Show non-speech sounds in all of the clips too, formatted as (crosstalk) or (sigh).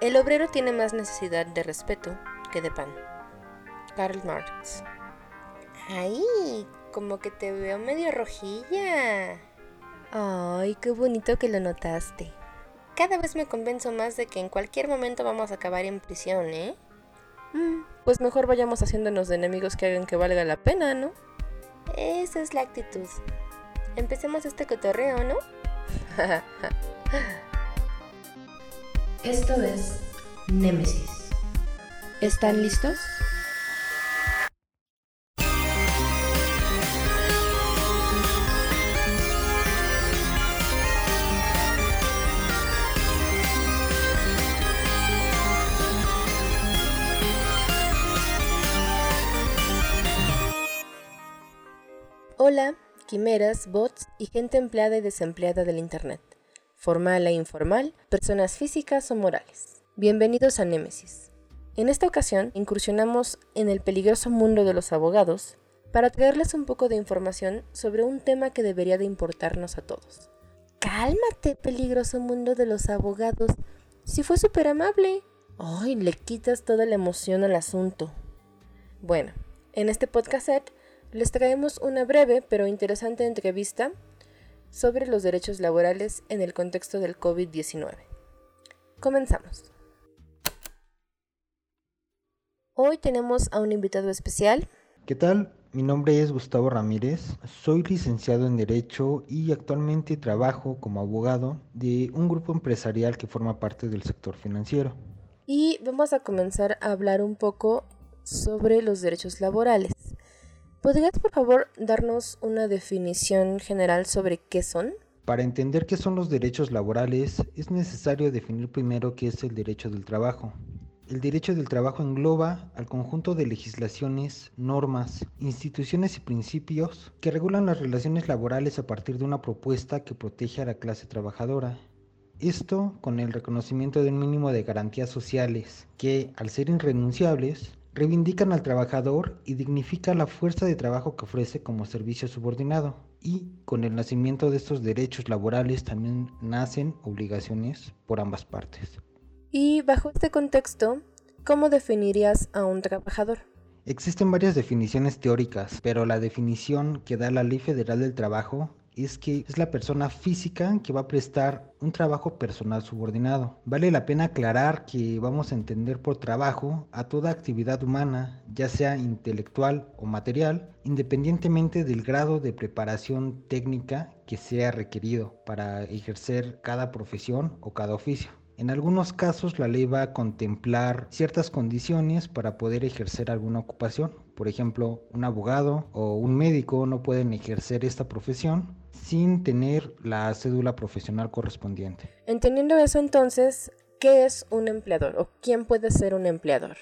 El obrero tiene más necesidad de respeto que de pan. Karl Marx. Ay, como que te veo medio rojilla. Ay, qué bonito que lo notaste. Cada vez me convenzo más de que en cualquier momento vamos a acabar en prisión, ¿eh? Mm, pues mejor vayamos haciéndonos de enemigos que hagan que valga la pena, ¿no? Esa es la actitud. Empecemos este cotorreo, ¿no? (laughs) Esto es Némesis. ¿Están listos? Hola, quimeras, bots y gente empleada y desempleada del Internet formal e informal, personas físicas o morales. Bienvenidos a Némesis. En esta ocasión incursionamos en el peligroso mundo de los abogados para traerles un poco de información sobre un tema que debería de importarnos a todos. Cálmate, peligroso mundo de los abogados. Si fue súper amable. Ay, le quitas toda la emoción al asunto. Bueno, en este podcast les traemos una breve pero interesante entrevista sobre los derechos laborales en el contexto del COVID-19. Comenzamos. Hoy tenemos a un invitado especial. ¿Qué tal? Mi nombre es Gustavo Ramírez, soy licenciado en Derecho y actualmente trabajo como abogado de un grupo empresarial que forma parte del sector financiero. Y vamos a comenzar a hablar un poco sobre los derechos laborales. ¿Podrías por favor darnos una definición general sobre qué son? Para entender qué son los derechos laborales es necesario definir primero qué es el derecho del trabajo. El derecho del trabajo engloba al conjunto de legislaciones, normas, instituciones y principios que regulan las relaciones laborales a partir de una propuesta que protege a la clase trabajadora. Esto con el reconocimiento de un mínimo de garantías sociales que, al ser irrenunciables, reivindican al trabajador y dignifica la fuerza de trabajo que ofrece como servicio subordinado. Y con el nacimiento de estos derechos laborales también nacen obligaciones por ambas partes. Y bajo este contexto, ¿cómo definirías a un trabajador? Existen varias definiciones teóricas, pero la definición que da la Ley Federal del Trabajo es que es la persona física que va a prestar un trabajo personal subordinado. Vale la pena aclarar que vamos a entender por trabajo a toda actividad humana, ya sea intelectual o material, independientemente del grado de preparación técnica que sea requerido para ejercer cada profesión o cada oficio. En algunos casos la ley va a contemplar ciertas condiciones para poder ejercer alguna ocupación. Por ejemplo, un abogado o un médico no pueden ejercer esta profesión sin tener la cédula profesional correspondiente. Entendiendo eso entonces, ¿qué es un empleador o quién puede ser un empleador?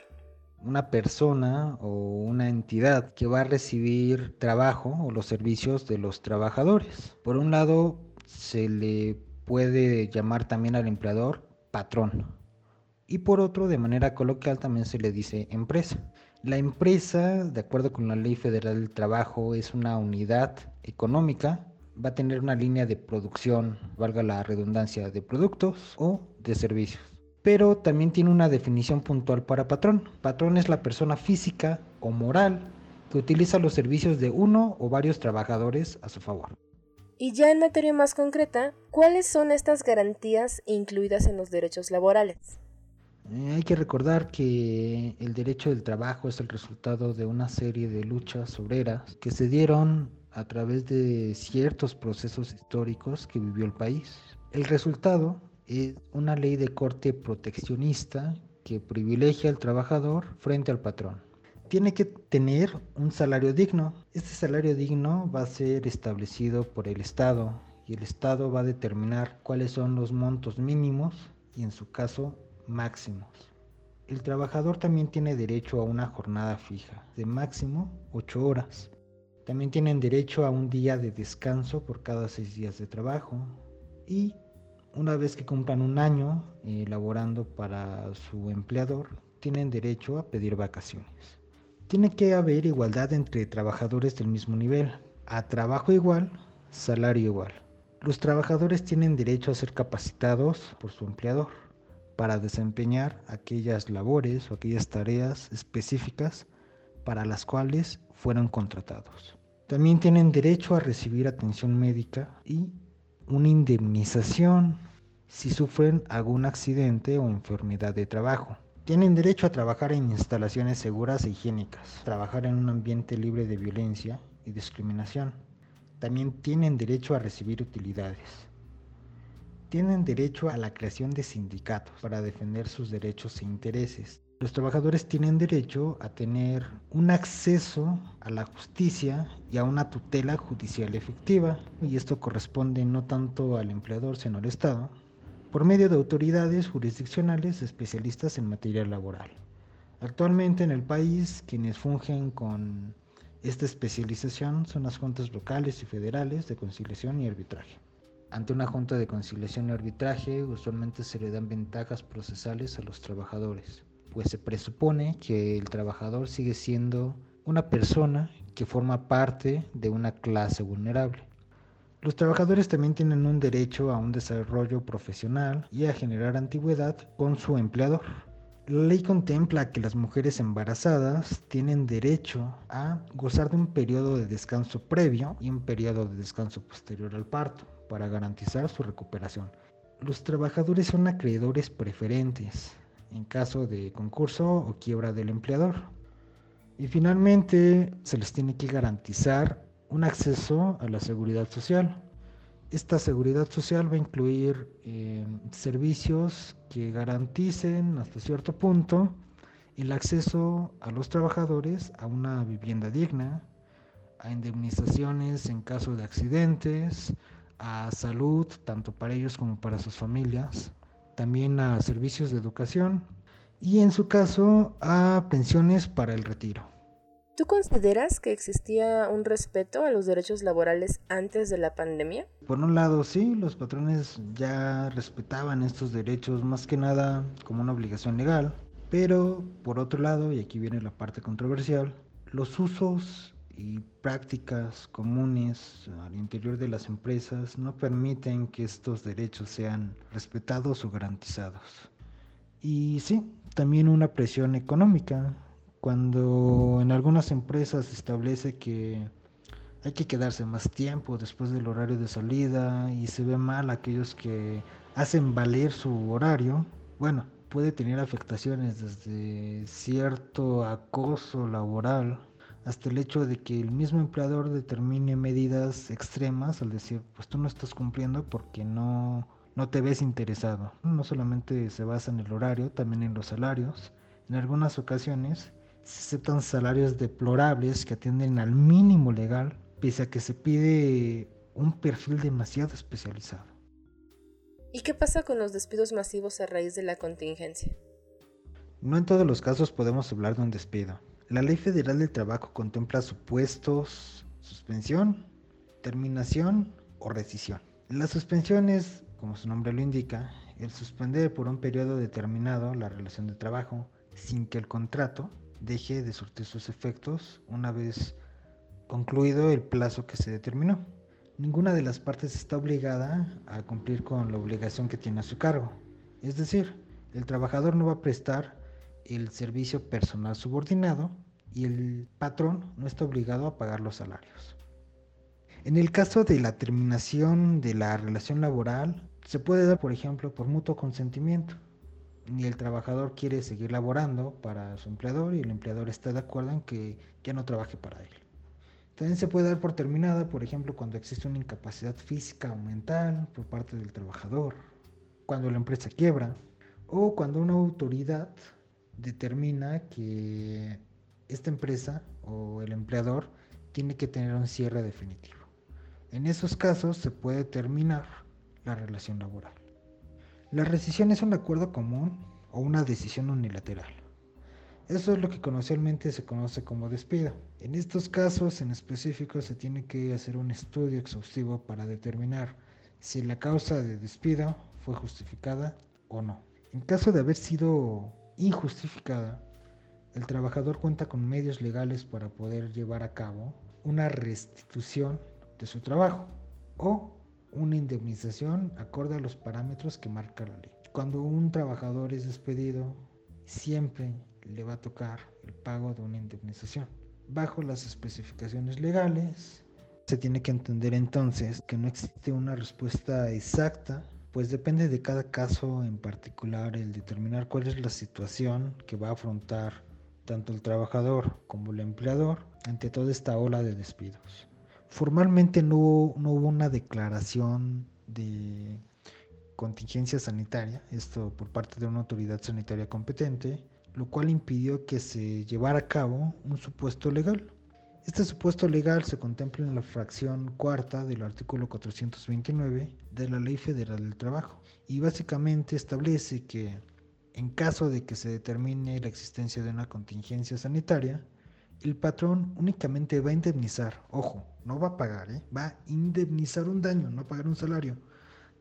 Una persona o una entidad que va a recibir trabajo o los servicios de los trabajadores. Por un lado, se le puede llamar también al empleador patrón. Y por otro, de manera coloquial, también se le dice empresa. La empresa, de acuerdo con la Ley Federal del Trabajo, es una unidad económica va a tener una línea de producción, valga la redundancia, de productos o de servicios. Pero también tiene una definición puntual para patrón. Patrón es la persona física o moral que utiliza los servicios de uno o varios trabajadores a su favor. Y ya en materia más concreta, ¿cuáles son estas garantías incluidas en los derechos laborales? Eh, hay que recordar que el derecho del trabajo es el resultado de una serie de luchas obreras que se dieron a través de ciertos procesos históricos que vivió el país. El resultado es una ley de corte proteccionista que privilegia al trabajador frente al patrón. Tiene que tener un salario digno. Este salario digno va a ser establecido por el Estado y el Estado va a determinar cuáles son los montos mínimos y en su caso máximos. El trabajador también tiene derecho a una jornada fija de máximo 8 horas. También tienen derecho a un día de descanso por cada seis días de trabajo. Y una vez que cumplan un año eh, laborando para su empleador, tienen derecho a pedir vacaciones. Tiene que haber igualdad entre trabajadores del mismo nivel. A trabajo igual, salario igual. Los trabajadores tienen derecho a ser capacitados por su empleador. para desempeñar aquellas labores o aquellas tareas específicas para las cuales fueron contratados. También tienen derecho a recibir atención médica y una indemnización si sufren algún accidente o enfermedad de trabajo. Tienen derecho a trabajar en instalaciones seguras e higiénicas, trabajar en un ambiente libre de violencia y discriminación. También tienen derecho a recibir utilidades. Tienen derecho a la creación de sindicatos para defender sus derechos e intereses. Los trabajadores tienen derecho a tener un acceso a la justicia y a una tutela judicial efectiva, y esto corresponde no tanto al empleador sino al Estado, por medio de autoridades jurisdiccionales especialistas en materia laboral. Actualmente en el país quienes fungen con esta especialización son las juntas locales y federales de conciliación y arbitraje. Ante una junta de conciliación y arbitraje usualmente se le dan ventajas procesales a los trabajadores, pues se presupone que el trabajador sigue siendo una persona que forma parte de una clase vulnerable. Los trabajadores también tienen un derecho a un desarrollo profesional y a generar antigüedad con su empleador. La ley contempla que las mujeres embarazadas tienen derecho a gozar de un periodo de descanso previo y un periodo de descanso posterior al parto para garantizar su recuperación. Los trabajadores son acreedores preferentes en caso de concurso o quiebra del empleador. Y finalmente se les tiene que garantizar un acceso a la seguridad social. Esta seguridad social va a incluir eh, servicios que garanticen hasta cierto punto el acceso a los trabajadores a una vivienda digna, a indemnizaciones en caso de accidentes, a salud tanto para ellos como para sus familias, también a servicios de educación y en su caso a pensiones para el retiro. ¿Tú consideras que existía un respeto a los derechos laborales antes de la pandemia? Por un lado, sí, los patrones ya respetaban estos derechos más que nada como una obligación legal, pero por otro lado, y aquí viene la parte controversial, los usos y prácticas comunes al interior de las empresas no permiten que estos derechos sean respetados o garantizados. Y sí, también una presión económica cuando en algunas empresas se establece que hay que quedarse más tiempo después del horario de salida y se ve mal aquellos que hacen valer su horario, bueno, puede tener afectaciones desde cierto acoso laboral hasta el hecho de que el mismo empleador determine medidas extremas al decir, pues tú no estás cumpliendo porque no, no te ves interesado. No solamente se basa en el horario, también en los salarios. En algunas ocasiones se aceptan salarios deplorables que atienden al mínimo legal, pese a que se pide un perfil demasiado especializado. ¿Y qué pasa con los despidos masivos a raíz de la contingencia? No en todos los casos podemos hablar de un despido. La Ley Federal del Trabajo contempla supuestos suspensión, terminación o rescisión. La suspensión es, como su nombre lo indica, el suspender por un periodo determinado la relación de trabajo sin que el contrato deje de surtir sus efectos una vez concluido el plazo que se determinó. Ninguna de las partes está obligada a cumplir con la obligación que tiene a su cargo. Es decir, el trabajador no va a prestar el servicio personal subordinado y el patrón no está obligado a pagar los salarios. En el caso de la terminación de la relación laboral, se puede dar, por ejemplo, por mutuo consentimiento ni el trabajador quiere seguir laborando para su empleador y el empleador está de acuerdo en que ya no trabaje para él. También se puede dar por terminada, por ejemplo, cuando existe una incapacidad física o mental por parte del trabajador, cuando la empresa quiebra o cuando una autoridad determina que esta empresa o el empleador tiene que tener un cierre definitivo. En esos casos se puede terminar la relación laboral. La rescisión es un acuerdo común o una decisión unilateral. Eso es lo que conocermente se conoce como despido. En estos casos en específico se tiene que hacer un estudio exhaustivo para determinar si la causa de despido fue justificada o no. En caso de haber sido injustificada, el trabajador cuenta con medios legales para poder llevar a cabo una restitución de su trabajo o una indemnización acorde a los parámetros que marca la ley. Cuando un trabajador es despedido, siempre le va a tocar el pago de una indemnización. Bajo las especificaciones legales, se tiene que entender entonces que no existe una respuesta exacta, pues depende de cada caso en particular el determinar cuál es la situación que va a afrontar tanto el trabajador como el empleador ante toda esta ola de despidos. Formalmente no, no hubo una declaración de contingencia sanitaria, esto por parte de una autoridad sanitaria competente, lo cual impidió que se llevara a cabo un supuesto legal. Este supuesto legal se contempla en la fracción cuarta del artículo 429 de la Ley Federal del Trabajo y básicamente establece que en caso de que se determine la existencia de una contingencia sanitaria, el patrón únicamente va a indemnizar, ojo, no va a pagar, ¿eh? va a indemnizar un daño, no pagar un salario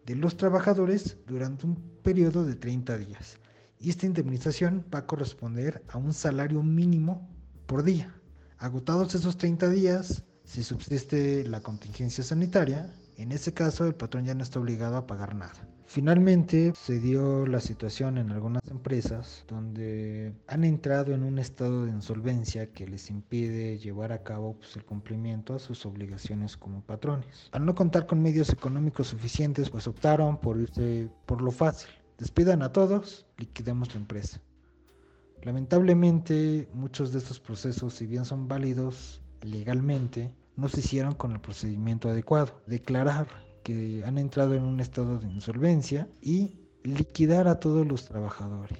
de los trabajadores durante un periodo de 30 días. Y esta indemnización va a corresponder a un salario mínimo por día. Agotados esos 30 días, si subsiste la contingencia sanitaria, en ese caso el patrón ya no está obligado a pagar nada. Finalmente se dio la situación en algunas empresas donde han entrado en un estado de insolvencia que les impide llevar a cabo pues, el cumplimiento a sus obligaciones como patrones. Al no contar con medios económicos suficientes, pues optaron por irse por lo fácil. Despidan a todos, liquidemos la empresa. Lamentablemente, muchos de estos procesos, si bien son válidos legalmente, no se hicieron con el procedimiento adecuado. Declarar que han entrado en un estado de insolvencia y liquidar a todos los trabajadores.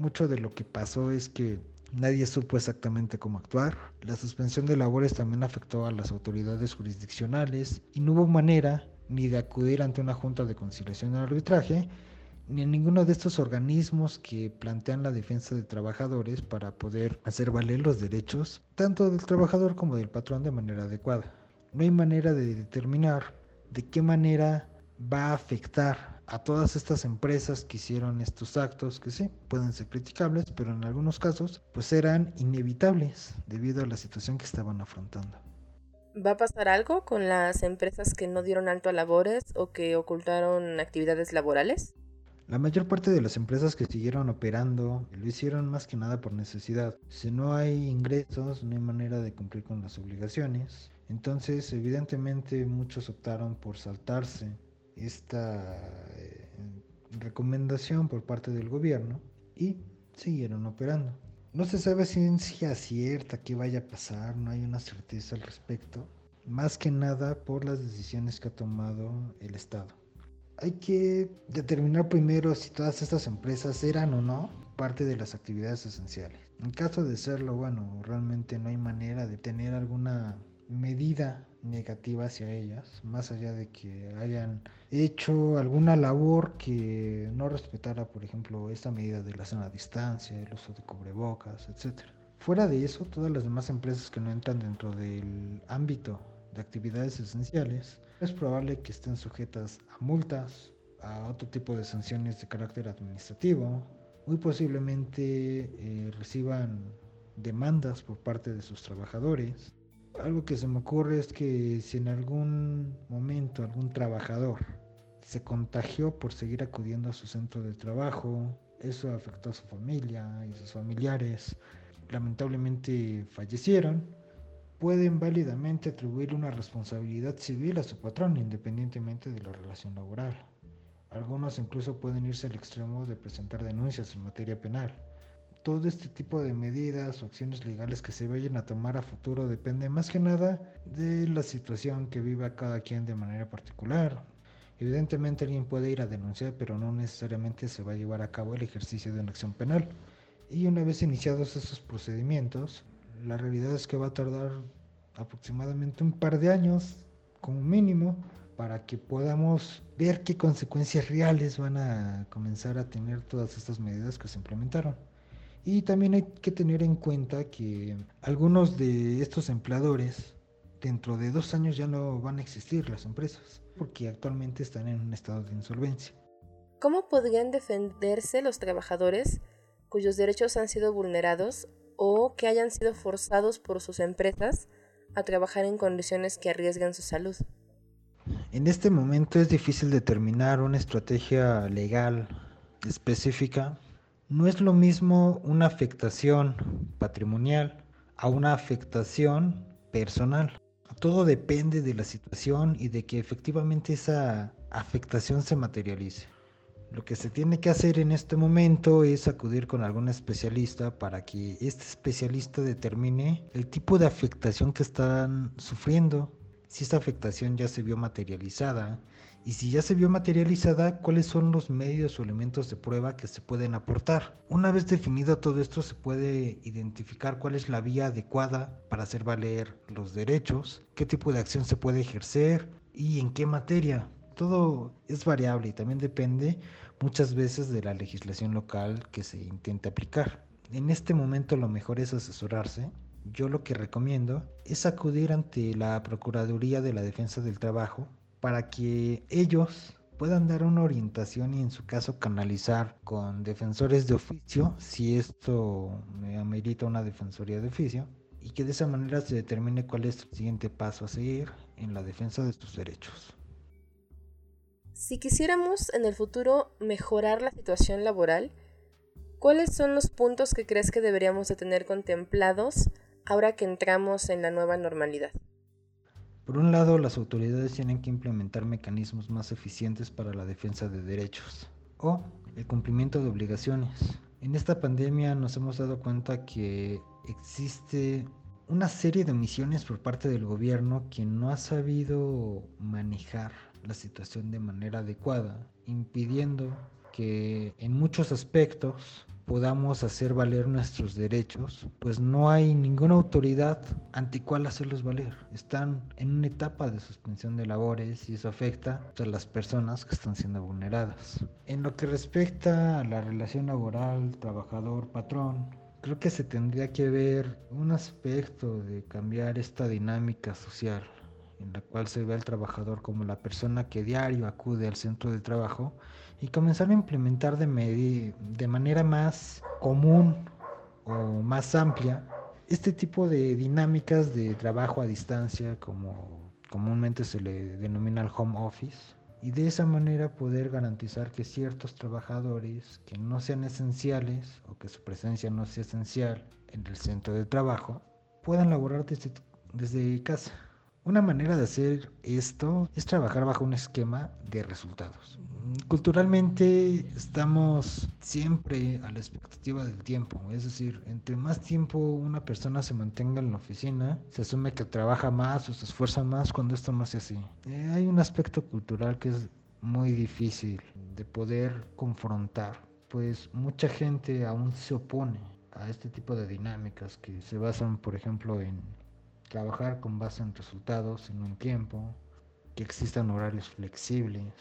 Mucho de lo que pasó es que nadie supo exactamente cómo actuar. La suspensión de labores también afectó a las autoridades jurisdiccionales y no hubo manera ni de acudir ante una junta de conciliación y arbitraje, ni en ninguno de estos organismos que plantean la defensa de trabajadores para poder hacer valer los derechos tanto del trabajador como del patrón de manera adecuada. No hay manera de determinar de qué manera va a afectar a todas estas empresas que hicieron estos actos que sí pueden ser criticables, pero en algunos casos pues eran inevitables debido a la situación que estaban afrontando. ¿Va a pasar algo con las empresas que no dieron alto a labores o que ocultaron actividades laborales? La mayor parte de las empresas que siguieron operando lo hicieron más que nada por necesidad. Si no hay ingresos, no hay manera de cumplir con las obligaciones. Entonces, evidentemente, muchos optaron por saltarse esta eh, recomendación por parte del gobierno y siguieron operando. No se sabe ciencia cierta qué vaya a pasar, no hay una certeza al respecto, más que nada por las decisiones que ha tomado el Estado. Hay que determinar primero si todas estas empresas eran o no parte de las actividades esenciales. En caso de serlo, bueno, realmente no hay manera de tener alguna medida negativa hacia ellas, más allá de que hayan hecho alguna labor que no respetara, por ejemplo, esta medida de la sana distancia, el uso de cubrebocas, etc. Fuera de eso, todas las demás empresas que no entran dentro del ámbito de actividades esenciales, es probable que estén sujetas a multas, a otro tipo de sanciones de carácter administrativo, muy posiblemente eh, reciban demandas por parte de sus trabajadores, algo que se me ocurre es que si en algún momento algún trabajador se contagió por seguir acudiendo a su centro de trabajo, eso afectó a su familia y sus familiares, lamentablemente fallecieron, pueden válidamente atribuir una responsabilidad civil a su patrón independientemente de la relación laboral. Algunos incluso pueden irse al extremo de presentar denuncias en materia penal todo este tipo de medidas o acciones legales que se vayan a tomar a futuro depende más que nada de la situación que viva cada quien de manera particular. Evidentemente alguien puede ir a denunciar, pero no necesariamente se va a llevar a cabo el ejercicio de una acción penal. Y una vez iniciados esos procedimientos, la realidad es que va a tardar aproximadamente un par de años como mínimo para que podamos ver qué consecuencias reales van a comenzar a tener todas estas medidas que se implementaron. Y también hay que tener en cuenta que algunos de estos empleadores dentro de dos años ya no van a existir las empresas porque actualmente están en un estado de insolvencia. ¿Cómo podrían defenderse los trabajadores cuyos derechos han sido vulnerados o que hayan sido forzados por sus empresas a trabajar en condiciones que arriesgan su salud? En este momento es difícil determinar una estrategia legal específica. No es lo mismo una afectación patrimonial a una afectación personal. Todo depende de la situación y de que efectivamente esa afectación se materialice. Lo que se tiene que hacer en este momento es acudir con algún especialista para que este especialista determine el tipo de afectación que están sufriendo si esta afectación ya se vio materializada y si ya se vio materializada, cuáles son los medios o elementos de prueba que se pueden aportar. Una vez definido todo esto, se puede identificar cuál es la vía adecuada para hacer valer los derechos, qué tipo de acción se puede ejercer y en qué materia. Todo es variable y también depende muchas veces de la legislación local que se intente aplicar. En este momento lo mejor es asesorarse yo lo que recomiendo es acudir ante la Procuraduría de la Defensa del Trabajo para que ellos puedan dar una orientación y en su caso canalizar con defensores de oficio si esto me amerita una defensoría de oficio y que de esa manera se determine cuál es el siguiente paso a seguir en la defensa de tus derechos. Si quisiéramos en el futuro mejorar la situación laboral, ¿cuáles son los puntos que crees que deberíamos de tener contemplados ahora que entramos en la nueva normalidad? Por un lado, las autoridades tienen que implementar mecanismos más eficientes para la defensa de derechos o el cumplimiento de obligaciones. En esta pandemia nos hemos dado cuenta que existe una serie de omisiones por parte del gobierno que no ha sabido manejar la situación de manera adecuada, impidiendo que en muchos aspectos podamos hacer valer nuestros derechos, pues no hay ninguna autoridad ante cuál hacerlos valer. Están en una etapa de suspensión de labores y eso afecta a las personas que están siendo vulneradas. En lo que respecta a la relación laboral trabajador-patrón, creo que se tendría que ver un aspecto de cambiar esta dinámica social en la cual se ve al trabajador como la persona que diario acude al centro de trabajo y comenzar a implementar de, de manera más común o más amplia este tipo de dinámicas de trabajo a distancia como comúnmente se le denomina el home office y de esa manera poder garantizar que ciertos trabajadores que no sean esenciales o que su presencia no sea esencial en el centro de trabajo puedan laborar desde, desde casa. Una manera de hacer esto es trabajar bajo un esquema de resultados. Culturalmente estamos siempre a la expectativa del tiempo, es decir, entre más tiempo una persona se mantenga en la oficina, se asume que trabaja más o se esfuerza más cuando esto no es así. Eh, hay un aspecto cultural que es muy difícil de poder confrontar, pues mucha gente aún se opone a este tipo de dinámicas que se basan, por ejemplo, en trabajar con base en resultados en un tiempo, que existan horarios flexibles.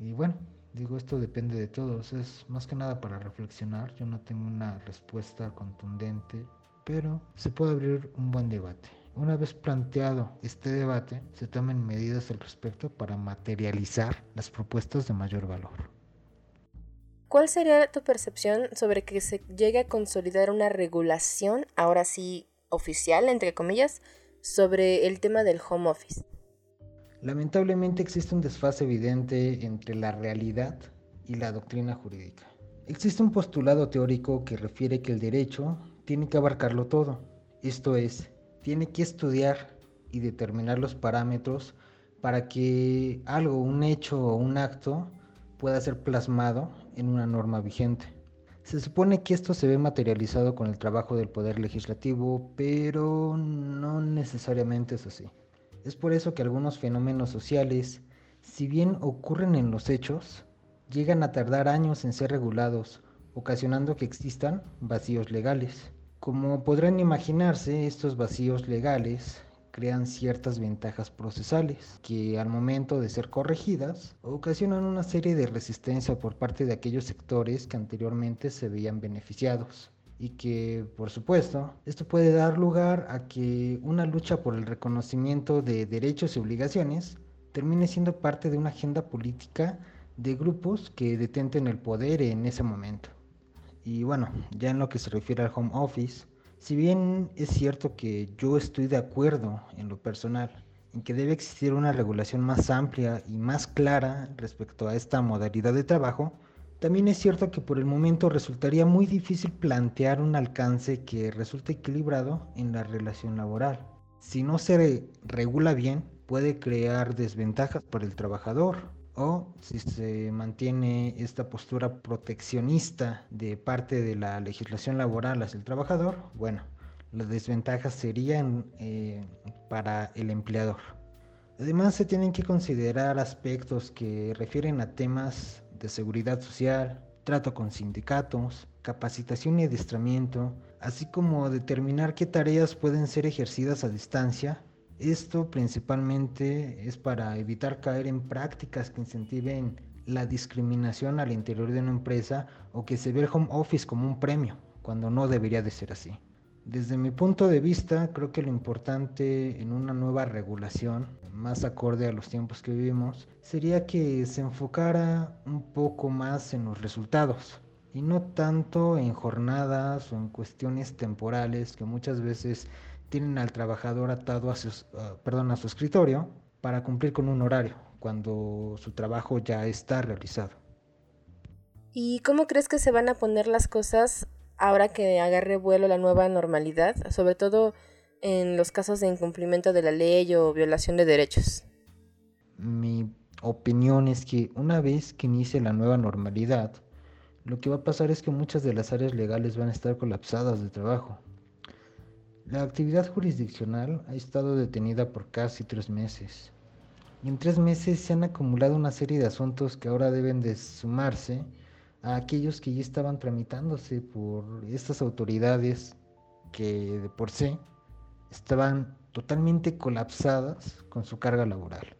Y bueno, digo, esto depende de todos, es más que nada para reflexionar, yo no tengo una respuesta contundente, pero se puede abrir un buen debate. Una vez planteado este debate, se tomen medidas al respecto para materializar las propuestas de mayor valor. ¿Cuál sería tu percepción sobre que se llegue a consolidar una regulación, ahora sí oficial, entre comillas, sobre el tema del home office. Lamentablemente existe un desfase evidente entre la realidad y la doctrina jurídica. Existe un postulado teórico que refiere que el derecho tiene que abarcarlo todo, esto es, tiene que estudiar y determinar los parámetros para que algo, un hecho o un acto pueda ser plasmado en una norma vigente. Se supone que esto se ve materializado con el trabajo del Poder Legislativo, pero no necesariamente es así. Es por eso que algunos fenómenos sociales, si bien ocurren en los hechos, llegan a tardar años en ser regulados, ocasionando que existan vacíos legales. Como podrán imaginarse, estos vacíos legales crean ciertas ventajas procesales que al momento de ser corregidas ocasionan una serie de resistencia por parte de aquellos sectores que anteriormente se veían beneficiados y que por supuesto esto puede dar lugar a que una lucha por el reconocimiento de derechos y obligaciones termine siendo parte de una agenda política de grupos que detenten el poder en ese momento. Y bueno, ya en lo que se refiere al home office, si bien es cierto que yo estoy de acuerdo en lo personal en que debe existir una regulación más amplia y más clara respecto a esta modalidad de trabajo, también es cierto que por el momento resultaría muy difícil plantear un alcance que resulte equilibrado en la relación laboral. Si no se regula bien, puede crear desventajas para el trabajador o si se mantiene esta postura proteccionista de parte de la legislación laboral hacia el trabajador, bueno, las desventajas serían eh, para el empleador. Además se tienen que considerar aspectos que refieren a temas de seguridad social, trato con sindicatos, capacitación y adiestramiento, así como determinar qué tareas pueden ser ejercidas a distancia. Esto principalmente es para evitar caer en prácticas que incentiven la discriminación al interior de una empresa o que se ve el home office como un premio, cuando no debería de ser así. Desde mi punto de vista, creo que lo importante en una nueva regulación, más acorde a los tiempos que vivimos, sería que se enfocara un poco más en los resultados y no tanto en jornadas o en cuestiones temporales que muchas veces tienen al trabajador atado a su, perdón, a su escritorio para cumplir con un horario cuando su trabajo ya está realizado. ¿Y cómo crees que se van a poner las cosas ahora que agarre vuelo la nueva normalidad, sobre todo en los casos de incumplimiento de la ley o violación de derechos? Mi opinión es que una vez que inicie la nueva normalidad, lo que va a pasar es que muchas de las áreas legales van a estar colapsadas de trabajo. La actividad jurisdiccional ha estado detenida por casi tres meses. Y en tres meses se han acumulado una serie de asuntos que ahora deben de sumarse a aquellos que ya estaban tramitándose por estas autoridades que de por sí estaban totalmente colapsadas con su carga laboral.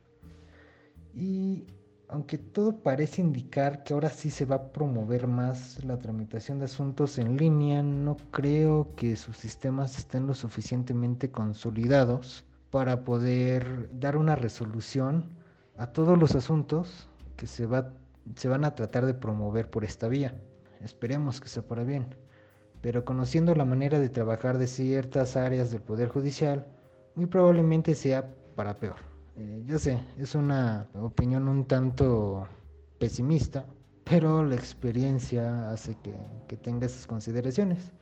Y aunque todo parece indicar que ahora sí se va a promover más la tramitación de asuntos en línea, no creo que sus sistemas estén lo suficientemente consolidados para poder dar una resolución a todos los asuntos que se va se van a tratar de promover por esta vía. Esperemos que sea para bien. Pero conociendo la manera de trabajar de ciertas áreas del Poder Judicial, muy probablemente sea para peor. Eh, yo sé, es una opinión un tanto pesimista, pero la experiencia hace que, que tenga esas consideraciones.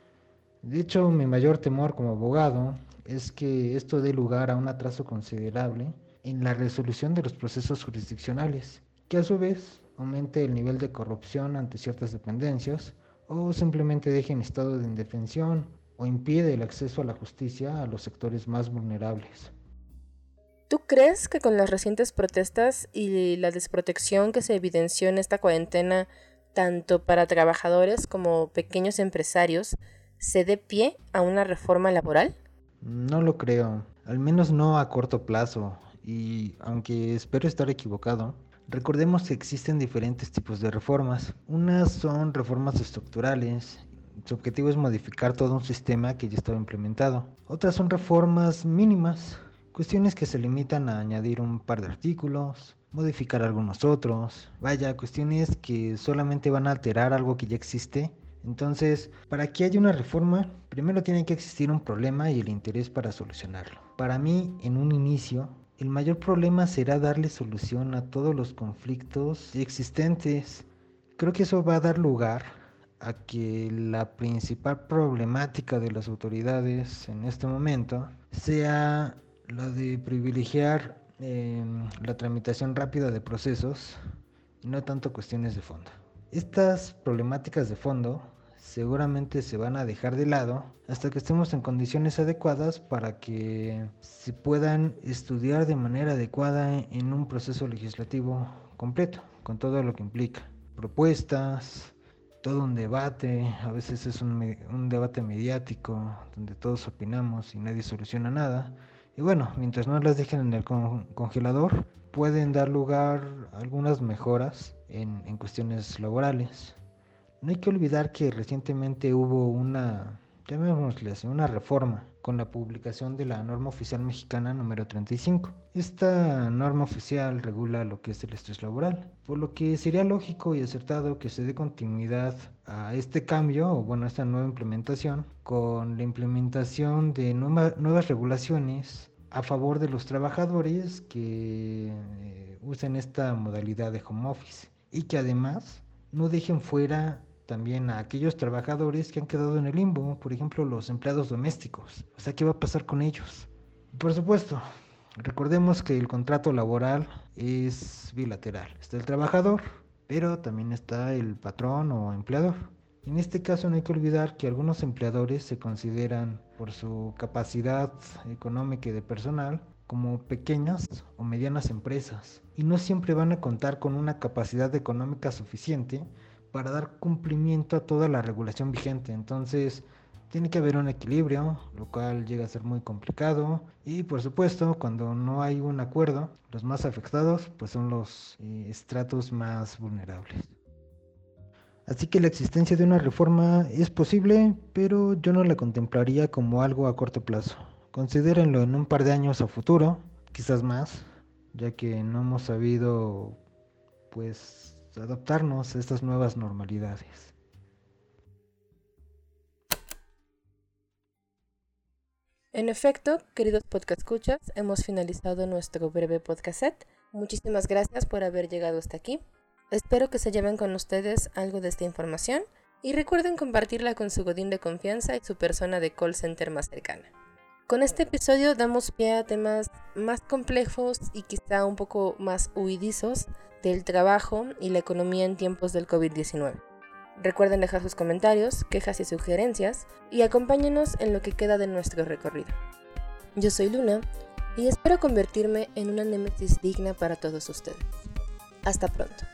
De hecho, mi mayor temor como abogado es que esto dé lugar a un atraso considerable en la resolución de los procesos jurisdiccionales, que a su vez aumente el nivel de corrupción ante ciertas dependencias o simplemente deje en estado de indefensión o impide el acceso a la justicia a los sectores más vulnerables. ¿Tú crees que con las recientes protestas y la desprotección que se evidenció en esta cuarentena, tanto para trabajadores como pequeños empresarios, se dé pie a una reforma laboral? No lo creo, al menos no a corto plazo, y aunque espero estar equivocado, Recordemos que existen diferentes tipos de reformas. Unas son reformas estructurales. Su objetivo es modificar todo un sistema que ya estaba implementado. Otras son reformas mínimas, cuestiones que se limitan a añadir un par de artículos, modificar algunos otros. Vaya, cuestiones que solamente van a alterar algo que ya existe. Entonces, para que haya una reforma, primero tiene que existir un problema y el interés para solucionarlo. Para mí, en un inicio, el mayor problema será darle solución a todos los conflictos existentes. Creo que eso va a dar lugar a que la principal problemática de las autoridades en este momento sea la de privilegiar em, la tramitación rápida de procesos y no tanto cuestiones de fondo. Estas problemáticas de fondo seguramente se van a dejar de lado hasta que estemos en condiciones adecuadas para que se puedan estudiar de manera adecuada en un proceso legislativo completo, con todo lo que implica. Propuestas, todo un debate, a veces es un, un debate mediático donde todos opinamos y nadie soluciona nada. Y bueno, mientras no las dejen en el congelador, pueden dar lugar a algunas mejoras en, en cuestiones laborales. No hay que olvidar que recientemente hubo una, llamémosle así, una reforma con la publicación de la norma oficial mexicana número 35. Esta norma oficial regula lo que es el estrés laboral, por lo que sería lógico y acertado que se dé continuidad a este cambio, o bueno, a esta nueva implementación, con la implementación de nuevas regulaciones a favor de los trabajadores que eh, usen esta modalidad de home office y que además no dejen fuera también a aquellos trabajadores que han quedado en el limbo, por ejemplo los empleados domésticos. O sea, ¿qué va a pasar con ellos? Por supuesto, recordemos que el contrato laboral es bilateral. Está el trabajador, pero también está el patrón o empleador. En este caso no hay que olvidar que algunos empleadores se consideran por su capacidad económica y de personal como pequeñas o medianas empresas y no siempre van a contar con una capacidad económica suficiente para dar cumplimiento a toda la regulación vigente. Entonces tiene que haber un equilibrio, lo cual llega a ser muy complicado y por supuesto cuando no hay un acuerdo, los más afectados pues son los eh, estratos más vulnerables. Así que la existencia de una reforma es posible, pero yo no la contemplaría como algo a corto plazo. Considérenlo en un par de años a futuro, quizás más, ya que no hemos sabido pues adaptarnos a estas nuevas normalidades. En efecto, queridos podcast escuchas, hemos finalizado nuestro breve podcast set. Muchísimas gracias por haber llegado hasta aquí. Espero que se lleven con ustedes algo de esta información y recuerden compartirla con su godín de confianza y su persona de call center más cercana. Con este episodio damos pie a temas más complejos y quizá un poco más huidizos del trabajo y la economía en tiempos del COVID-19. Recuerden dejar sus comentarios, quejas y sugerencias y acompáñenos en lo que queda de nuestro recorrido. Yo soy Luna y espero convertirme en una némesis digna para todos ustedes. Hasta pronto.